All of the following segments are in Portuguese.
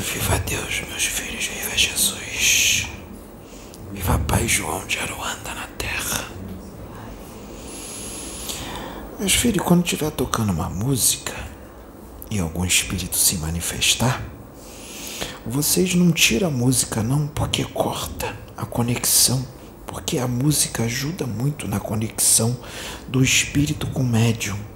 Viva Deus, meus filhos, viva Jesus. Viva Pai João de Aruanda na terra. Meus filhos, quando estiver tocando uma música e algum espírito se manifestar, vocês não tiram a música não, porque corta a conexão, porque a música ajuda muito na conexão do espírito com o médium.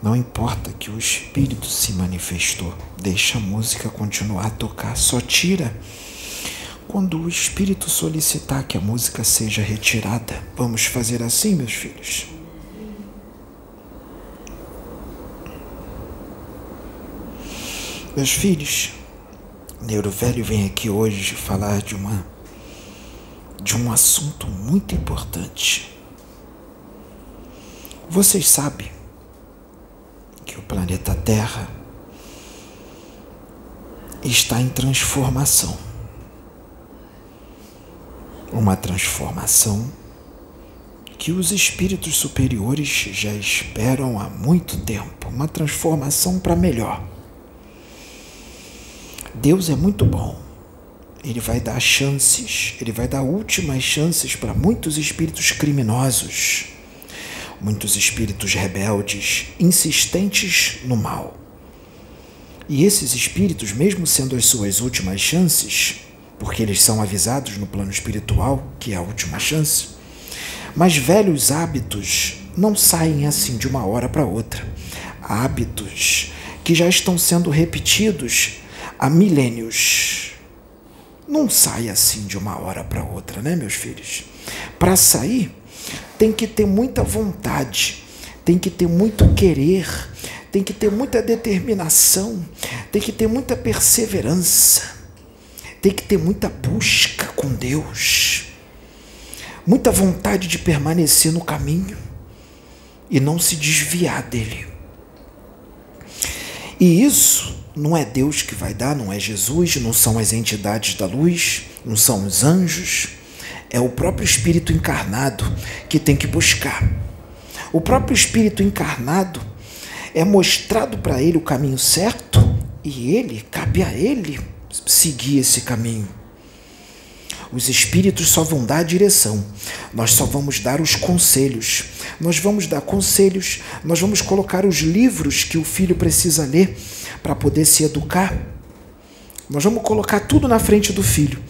Não importa que o espírito se manifestou, deixa a música continuar a tocar, só tira quando o espírito solicitar que a música seja retirada. Vamos fazer assim, meus filhos? Meus filhos, Neuro Velho vem aqui hoje falar de uma de um assunto muito importante. Vocês sabem que o planeta Terra está em transformação. Uma transformação que os espíritos superiores já esperam há muito tempo uma transformação para melhor. Deus é muito bom. Ele vai dar chances, ele vai dar últimas chances para muitos espíritos criminosos muitos espíritos rebeldes, insistentes no mal. E esses espíritos, mesmo sendo as suas últimas chances, porque eles são avisados no plano espiritual que é a última chance, mas velhos hábitos não saem assim de uma hora para outra. Hábitos que já estão sendo repetidos há milênios. Não sai assim de uma hora para outra, né, meus filhos? Para sair, tem que ter muita vontade, tem que ter muito querer, tem que ter muita determinação, tem que ter muita perseverança, tem que ter muita busca com Deus, muita vontade de permanecer no caminho e não se desviar dele. E isso não é Deus que vai dar, não é Jesus, não são as entidades da luz, não são os anjos é o próprio Espírito encarnado que tem que buscar. O próprio Espírito encarnado é mostrado para ele o caminho certo e ele, cabe a ele seguir esse caminho. Os espíritos só vão dar a direção, nós só vamos dar os conselhos. Nós vamos dar conselhos, nós vamos colocar os livros que o filho precisa ler para poder se educar. Nós vamos colocar tudo na frente do filho,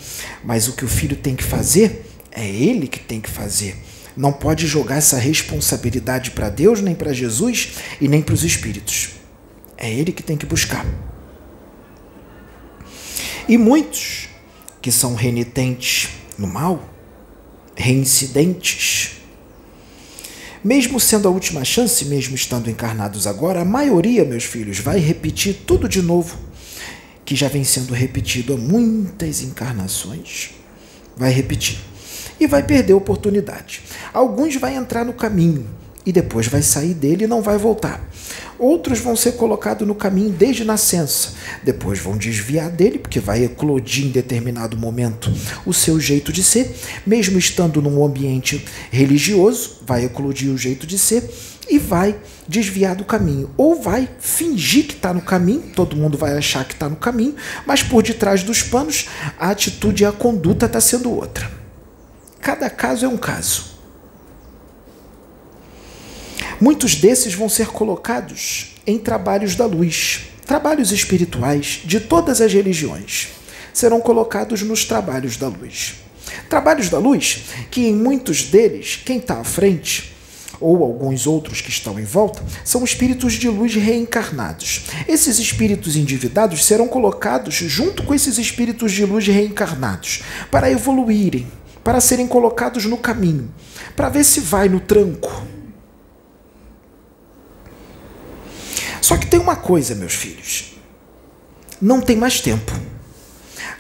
mas o que o filho tem que fazer é ele que tem que fazer. Não pode jogar essa responsabilidade para Deus, nem para Jesus e nem para os espíritos. É ele que tem que buscar. E muitos que são renitentes no mal, reincidentes, mesmo sendo a última chance, mesmo estando encarnados agora, a maioria, meus filhos, vai repetir tudo de novo, que já vem sendo repetido há muitas encarnações. Vai repetir e vai perder a oportunidade. Alguns vai entrar no caminho e depois vai sair dele e não vai voltar. Outros vão ser colocados no caminho desde nascença, depois vão desviar dele, porque vai eclodir em determinado momento o seu jeito de ser, mesmo estando num ambiente religioso, vai eclodir o jeito de ser e vai desviar do caminho. Ou vai fingir que está no caminho, todo mundo vai achar que está no caminho, mas por detrás dos panos a atitude e a conduta está sendo outra. Cada caso é um caso. Muitos desses vão ser colocados em trabalhos da luz, trabalhos espirituais de todas as religiões. Serão colocados nos trabalhos da luz. Trabalhos da luz que, em muitos deles, quem está à frente ou alguns outros que estão em volta, são espíritos de luz reencarnados. Esses espíritos endividados serão colocados junto com esses espíritos de luz reencarnados para evoluírem, para serem colocados no caminho, para ver se vai no tranco. Só que tem uma coisa, meus filhos: não tem mais tempo.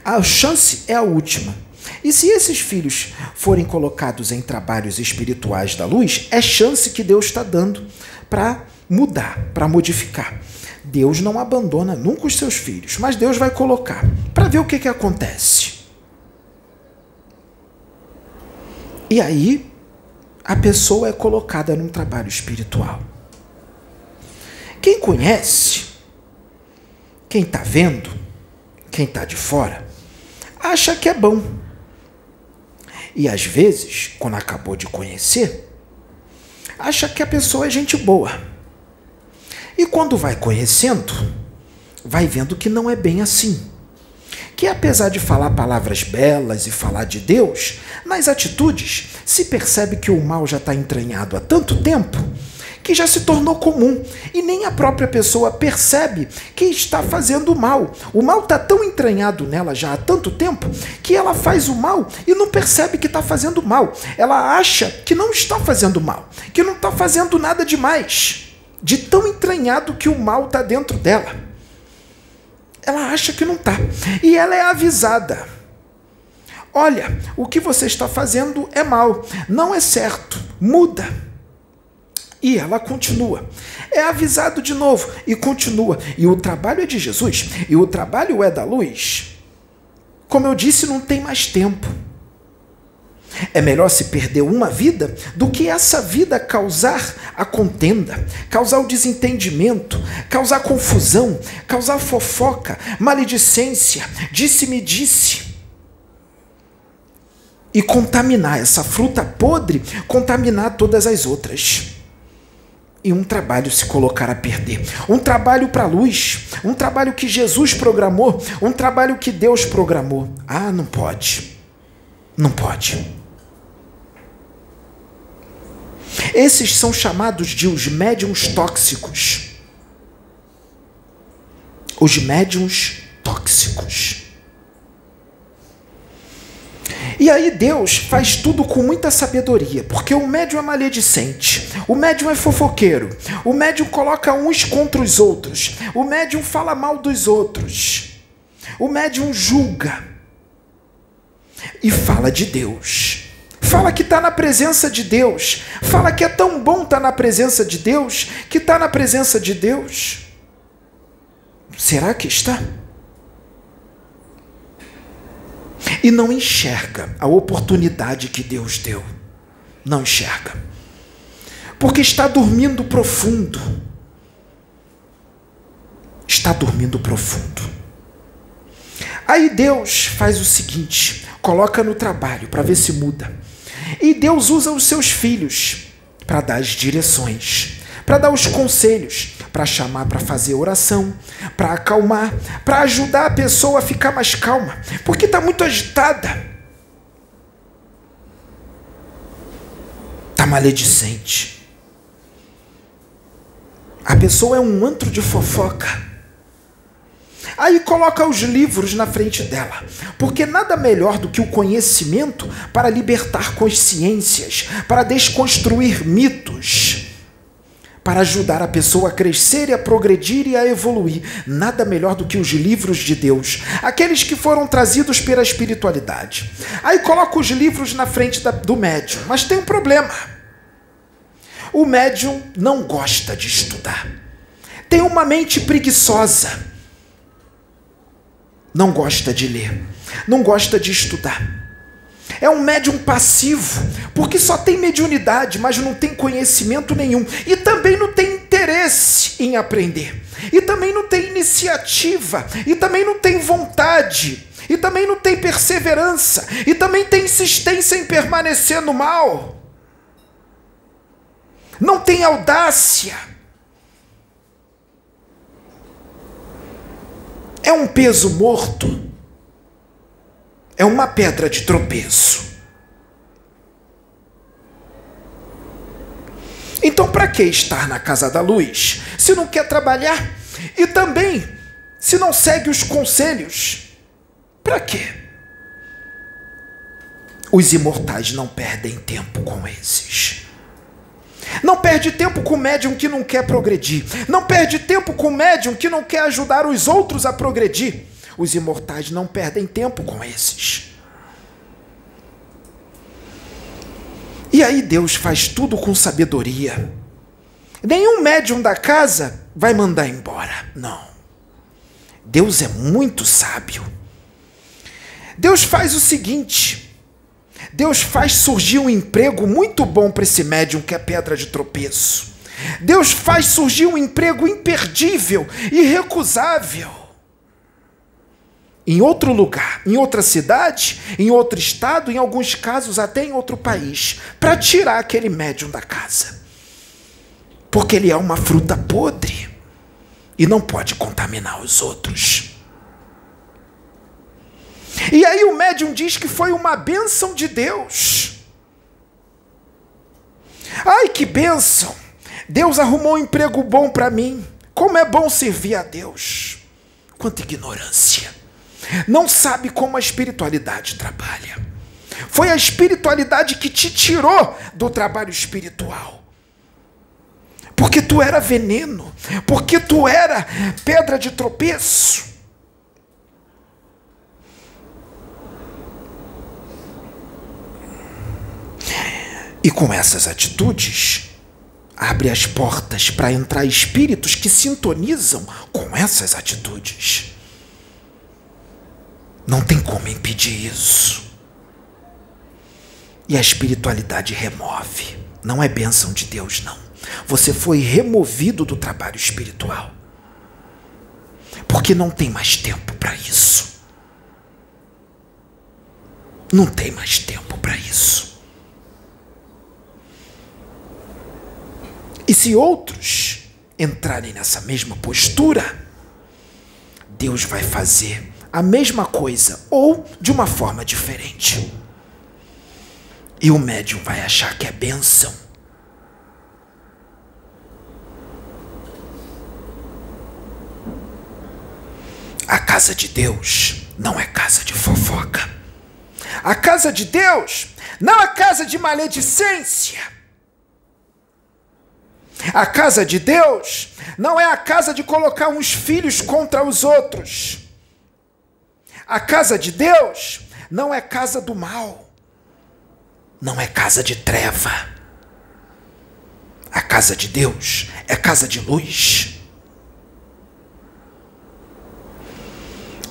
A chance é a última. E se esses filhos forem colocados em trabalhos espirituais da luz, é chance que Deus está dando para mudar, para modificar. Deus não abandona nunca os seus filhos, mas Deus vai colocar para ver o que, que acontece. E aí, a pessoa é colocada num trabalho espiritual. Quem conhece, quem está vendo, quem está de fora, acha que é bom. E às vezes, quando acabou de conhecer, acha que a pessoa é gente boa. E quando vai conhecendo, vai vendo que não é bem assim. Que apesar de falar palavras belas e falar de Deus, nas atitudes se percebe que o mal já está entranhado há tanto tempo que já se tornou comum e nem a própria pessoa percebe que está fazendo mal. O mal está tão entranhado nela já há tanto tempo que ela faz o mal e não percebe que está fazendo mal. Ela acha que não está fazendo mal, que não está fazendo nada demais, de tão entranhado que o mal está dentro dela. Ela acha que não está e ela é avisada. Olha, o que você está fazendo é mal, não é certo, muda. E ela continua. É avisado de novo e continua. E o trabalho é de Jesus, e o trabalho é da luz. Como eu disse, não tem mais tempo. É melhor se perder uma vida do que essa vida causar a contenda, causar o desentendimento, causar confusão, causar fofoca, maledicência, disse-me disse. E contaminar essa fruta podre, contaminar todas as outras e um trabalho se colocar a perder. Um trabalho para a luz, um trabalho que Jesus programou, um trabalho que Deus programou. Ah, não pode. Não pode. Esses são chamados de os médiums tóxicos. Os médiums tóxicos. E aí Deus faz tudo com muita sabedoria, porque o médium é maledicente, o médium é fofoqueiro, o médium coloca uns contra os outros, o médium fala mal dos outros, o médium julga e fala de Deus. Fala que está na presença de Deus. Fala que é tão bom estar tá na presença de Deus, que está na presença de Deus. Será que está? e não enxerga a oportunidade que Deus deu. Não enxerga. Porque está dormindo profundo. Está dormindo profundo. Aí Deus faz o seguinte: coloca no trabalho para ver se muda. E Deus usa os seus filhos para dar as direções, para dar os conselhos, para chamar para fazer oração, para acalmar, para ajudar a pessoa a ficar mais calma, porque está muito agitada. Está maledicente. A pessoa é um antro de fofoca. Aí coloca os livros na frente dela, porque nada melhor do que o conhecimento para libertar consciências, para desconstruir mitos para ajudar a pessoa a crescer e a progredir e a evoluir. Nada melhor do que os livros de Deus, aqueles que foram trazidos pela espiritualidade. Aí coloca os livros na frente da, do médium, mas tem um problema. O médium não gosta de estudar. Tem uma mente preguiçosa. Não gosta de ler. Não gosta de estudar. É um médium passivo, porque só tem mediunidade, mas não tem conhecimento nenhum. E também não tem interesse em aprender. E também não tem iniciativa. E também não tem vontade. E também não tem perseverança. E também tem insistência em permanecer no mal. Não tem audácia. É um peso morto é uma pedra de tropeço. Então, para que estar na casa da luz se não quer trabalhar? E também, se não segue os conselhos, para quê? Os imortais não perdem tempo com esses. Não perde tempo com o médium que não quer progredir. Não perde tempo com o médium que não quer ajudar os outros a progredir. Os imortais não perdem tempo com esses. E aí Deus faz tudo com sabedoria. Nenhum médium da casa vai mandar embora. Não. Deus é muito sábio. Deus faz o seguinte: Deus faz surgir um emprego muito bom para esse médium que é pedra de tropeço. Deus faz surgir um emprego imperdível, irrecusável em outro lugar, em outra cidade, em outro estado, em alguns casos até em outro país, para tirar aquele médium da casa. Porque ele é uma fruta podre e não pode contaminar os outros. E aí o médium diz que foi uma bênção de Deus. Ai, que bênção! Deus arrumou um emprego bom para mim. Como é bom servir a Deus. Quanta ignorância. Não sabe como a espiritualidade trabalha. Foi a espiritualidade que te tirou do trabalho espiritual. Porque tu era veneno, porque tu era pedra de tropeço. E com essas atitudes, abre as portas para entrar espíritos que sintonizam com essas atitudes. Não tem como impedir isso. E a espiritualidade remove. Não é bênção de Deus, não. Você foi removido do trabalho espiritual. Porque não tem mais tempo para isso. Não tem mais tempo para isso. E se outros entrarem nessa mesma postura, Deus vai fazer a mesma coisa ou de uma forma diferente. E o médium vai achar que é benção. A casa de Deus não é casa de fofoca. A casa de Deus não é casa de maledicência. A casa de Deus não é a casa de colocar uns filhos contra os outros. A casa de Deus não é casa do mal. Não é casa de treva. A casa de Deus é casa de luz.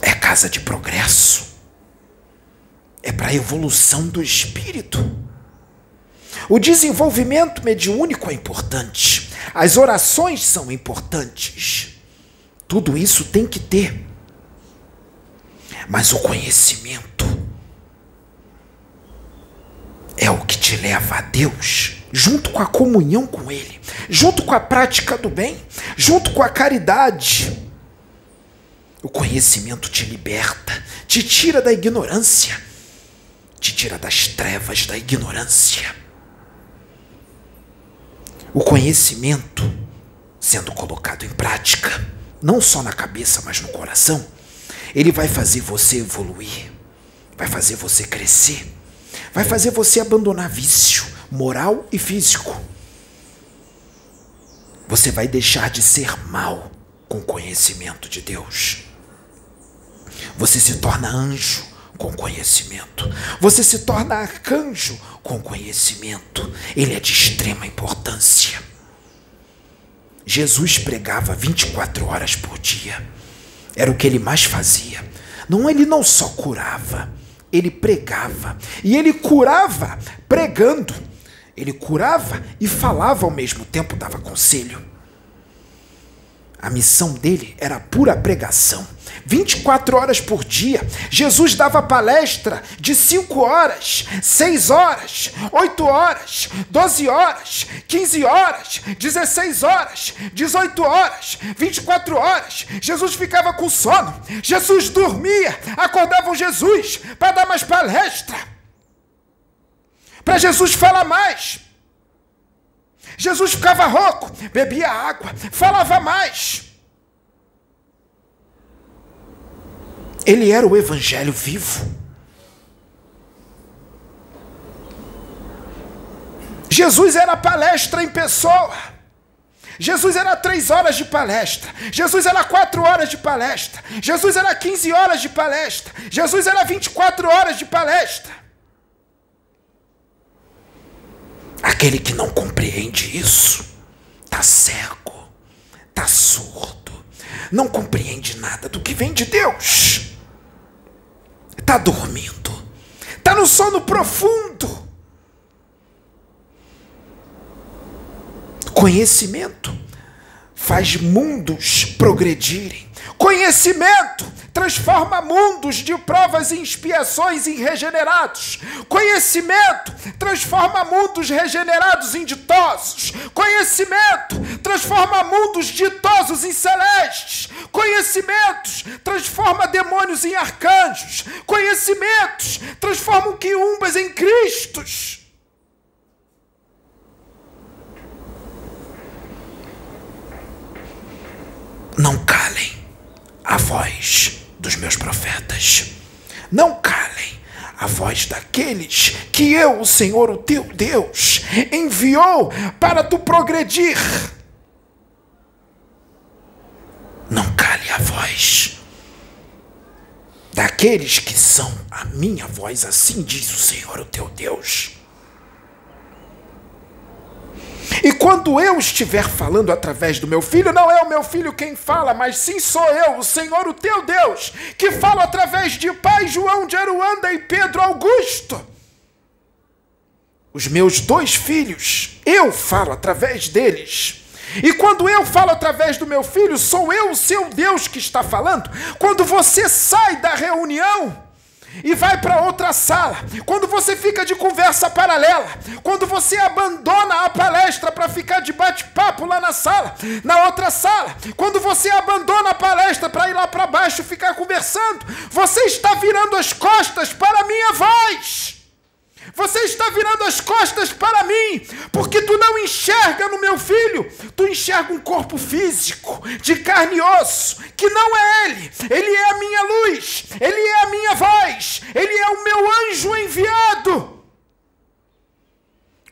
É casa de progresso. É para a evolução do espírito. O desenvolvimento mediúnico é importante. As orações são importantes. Tudo isso tem que ter. Mas o conhecimento é o que te leva a Deus, junto com a comunhão com Ele, junto com a prática do bem, junto com a caridade. O conhecimento te liberta, te tira da ignorância, te tira das trevas da ignorância o conhecimento sendo colocado em prática, não só na cabeça, mas no coração, ele vai fazer você evoluir, vai fazer você crescer, vai fazer você abandonar vício moral e físico. Você vai deixar de ser mal com o conhecimento de Deus. Você se torna anjo com conhecimento. Você se torna arcanjo com conhecimento. Ele é de extrema importância. Jesus pregava 24 horas por dia. Era o que ele mais fazia. Não, ele não só curava, ele pregava. E ele curava pregando. Ele curava e falava ao mesmo tempo, dava conselho. A missão dele era pura pregação. 24 horas por dia. Jesus dava palestra de 5 horas, 6 horas, 8 horas, 12 horas, 15 horas, 16 horas, 18 horas, 24 horas. Jesus ficava com sono. Jesus dormia. Acordavam Jesus para dar mais palestra. Para Jesus falar mais. Jesus ficava rouco, bebia água, falava mais. Ele era o evangelho vivo. Jesus era palestra em pessoa. Jesus era três horas de palestra. Jesus era quatro horas de palestra. Jesus era 15 horas de palestra. Jesus era 24 horas de palestra. Aquele que não compreende isso está cego, está surdo, não compreende nada do que vem de Deus está dormindo, está no sono profundo. Conhecimento faz mundos progredirem. Conhecimento transforma mundos de provas e expiações em regenerados. Conhecimento transforma mundos regenerados em ditosos. Conhecimento transforma mundos ditosos em celestes. Conhecimentos transforma demônios em arcanjos. Conhecimentos transformam quiumbas em cristos. Não calem a voz dos meus profetas. Não calem a voz daqueles que eu, o Senhor, o teu Deus, enviou para tu progredir. Não cale a voz daqueles que são a minha voz, assim diz o Senhor, o teu Deus. E quando eu estiver falando através do meu filho, não é o meu filho quem fala, mas sim sou eu, o Senhor, o teu Deus, que falo através de Pai João de Aruanda e Pedro Augusto. Os meus dois filhos, eu falo através deles. E quando eu falo através do meu filho, sou eu o seu Deus que está falando. Quando você sai da reunião, e vai para outra sala, quando você fica de conversa paralela, quando você abandona a palestra para ficar de bate-papo lá na sala, na outra sala, quando você abandona a palestra para ir lá para baixo ficar conversando, você está virando as costas para a minha voz. Você está virando as costas para mim, porque tu não enxerga no meu filho, tu enxerga um corpo físico, de carne e osso, que não é ele, ele é a minha luz, ele é a minha voz, ele é o meu anjo enviado.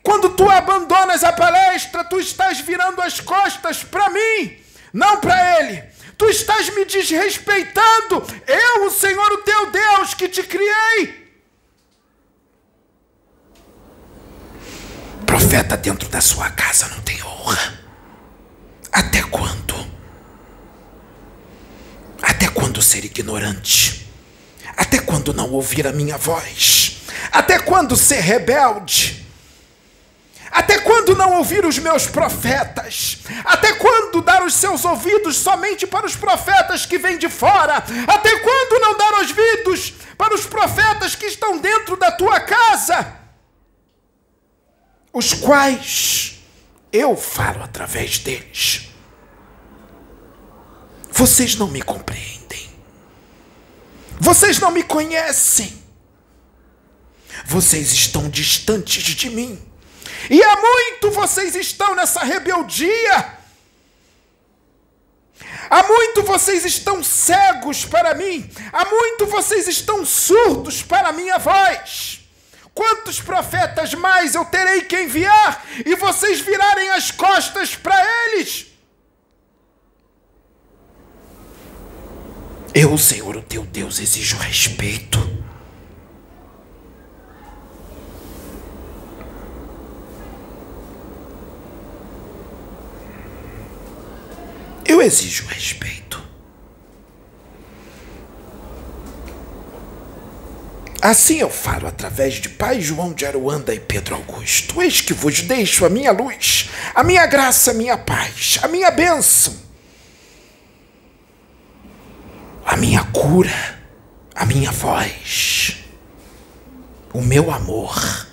Quando tu abandonas a palestra, tu estás virando as costas para mim, não para ele. Tu estás me desrespeitando. Eu, o Senhor, o teu Deus, que te criei. Profeta dentro da sua casa não tem honra. Até quando? Até quando ser ignorante? Até quando não ouvir a minha voz? Até quando ser rebelde? Até quando não ouvir os meus profetas? Até quando dar os seus ouvidos somente para os profetas que vêm de fora? Até quando não dar ouvidos para os profetas que estão dentro da tua casa? Os quais eu falo através deles. Vocês não me compreendem. Vocês não me conhecem. Vocês estão distantes de mim. E há muito vocês estão nessa rebeldia. Há muito vocês estão cegos para mim. Há muito vocês estão surdos para a minha voz. Quantos profetas mais eu terei que enviar e vocês virarem as costas para eles? Eu, Senhor, o teu Deus, exijo respeito. Eu exijo respeito. Assim eu falo através de Pai João de Aruanda e Pedro Augusto. Eis que vos deixo a minha luz, a minha graça, a minha paz, a minha bênção, a minha cura, a minha voz, o meu amor,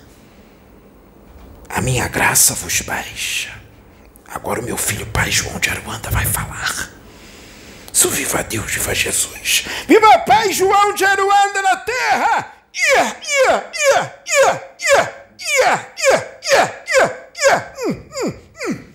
a minha graça vos baixa. Agora o meu filho Pai João de Aruanda vai falar. Sou viva Deus, viva Jesus. Viva Pai João de Aruanda na terra! yeah, yeah, yeah, yeah, yeah, yeah, yeah, yeah, yeah, yeah, mm, mm, mm.